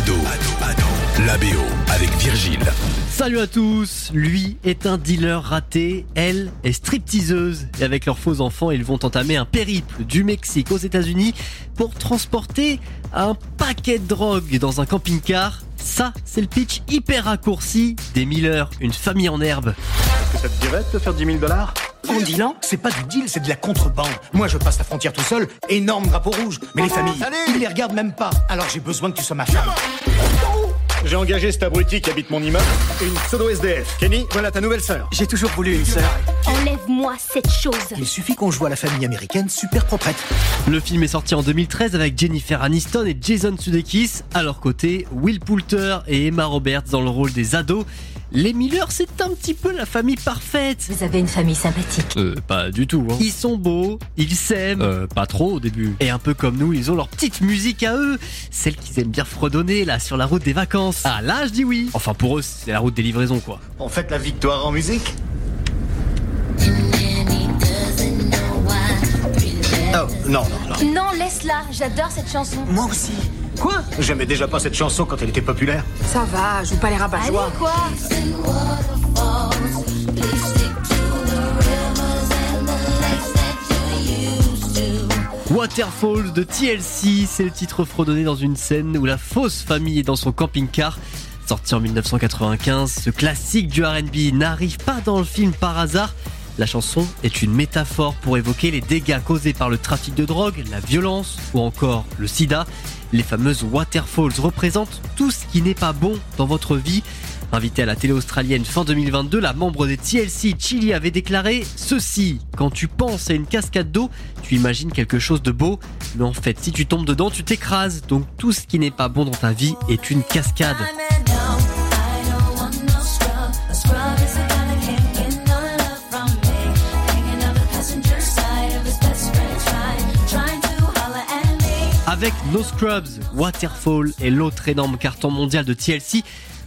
Ado, la BO avec Virgile. Salut à tous Lui est un dealer raté, elle est stripteaseuse. Et avec leurs faux enfants, ils vont entamer un périple du Mexique aux États-Unis pour transporter un paquet de drogue dans un camping-car. Ça, c'est le pitch hyper raccourci des Miller, une famille en herbe. Ça te dirait de te faire 10 000 dollars En dealant, c'est pas du deal, c'est de la contrebande. Moi, je passe la frontière tout seul, énorme drapeau rouge. Mais les familles, ils les regardent même pas. Alors j'ai besoin que tu sois ma femme. J'ai engagé cet abruti qui habite mon immeuble, une pseudo SDF. Kenny, voilà ta nouvelle sœur. J'ai toujours voulu une sœur. Enlève-moi cette chose. Il suffit qu'on joue à la famille américaine super proprette. Le film est sorti en 2013 avec Jennifer Aniston et Jason Sudeikis. À leur côté, Will Poulter et Emma Roberts dans le rôle des ados. Les Miller, c'est un petit peu la famille parfaite. Vous avez une famille sympathique. Euh, pas du tout. Hein. Ils sont beaux, ils s'aiment, euh, pas trop au début. Et un peu comme nous, ils ont leur petite musique à eux, celle qu'ils aiment bien fredonner là sur la route des vacances. Ah là, je dis oui. Enfin pour eux, c'est la route des livraisons quoi. On fête la victoire en musique Oh, non, non, non. Non, laisse-la. J'adore cette chanson. Moi aussi. Quoi J'aimais déjà pas cette chanson quand elle était populaire. Ça va, joue pas les rabat Allez, quoi Waterfalls de TLC, c'est le titre fredonné dans une scène où la fausse famille est dans son camping-car. Sorti en 1995, ce classique du RB n'arrive pas dans le film par hasard. La chanson est une métaphore pour évoquer les dégâts causés par le trafic de drogue, la violence ou encore le sida. Les fameuses waterfalls représentent tout ce qui n'est pas bon dans votre vie. Invitée à la télé australienne fin 2022, la membre des TLC Chili avait déclaré ceci Quand tu penses à une cascade d'eau, tu imagines quelque chose de beau, mais en fait, si tu tombes dedans, tu t'écrases. Donc tout ce qui n'est pas bon dans ta vie est une cascade. Avec No Scrubs, Waterfall et l'autre énorme carton mondial de TLC,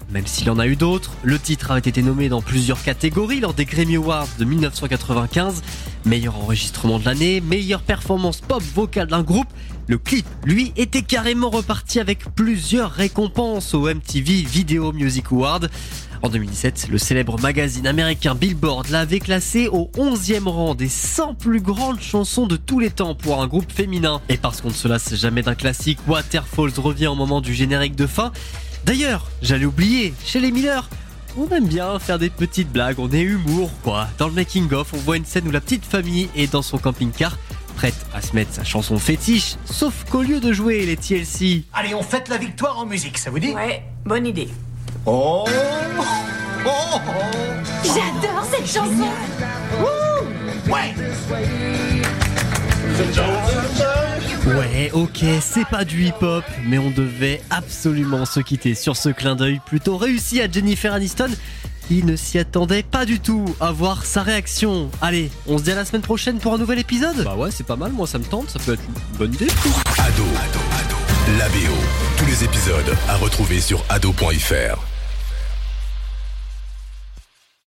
même s'il en a eu d'autres, le titre avait été nommé dans plusieurs catégories lors des Grammy Awards de 1995. Meilleur enregistrement de l'année, meilleure performance pop vocale d'un groupe. Le clip, lui, était carrément reparti avec plusieurs récompenses au MTV Video Music Award. En 2017, le célèbre magazine américain Billboard l'avait classé au 11e rang des 100 plus grandes chansons de tous les temps pour un groupe féminin. Et parce qu'on ne se lasse jamais d'un classique, Waterfalls revient au moment du générique de fin. D'ailleurs, j'allais oublier, chez les Miller, on aime bien faire des petites blagues, on est humour quoi. Dans le making of, on voit une scène où la petite famille est dans son camping-car, prête à se mettre sa chanson fétiche, sauf qu'au lieu de jouer les TLC, Allez, on fête la victoire en musique, ça vous dit? Ouais, bonne idée. Oh Oh, oh. J'adore cette chanson. Ouais Ouais, ok, c'est pas du hip-hop, mais on devait absolument se quitter sur ce clin d'œil plutôt réussi à Jennifer Aniston, qui ne s'y attendait pas du tout à voir sa réaction. Allez, on se dit à la semaine prochaine pour un nouvel épisode Bah ouais, c'est pas mal, moi ça me tente, ça peut être une bonne idée. Ado, la BO. Tous les épisodes à retrouver sur ado.fr.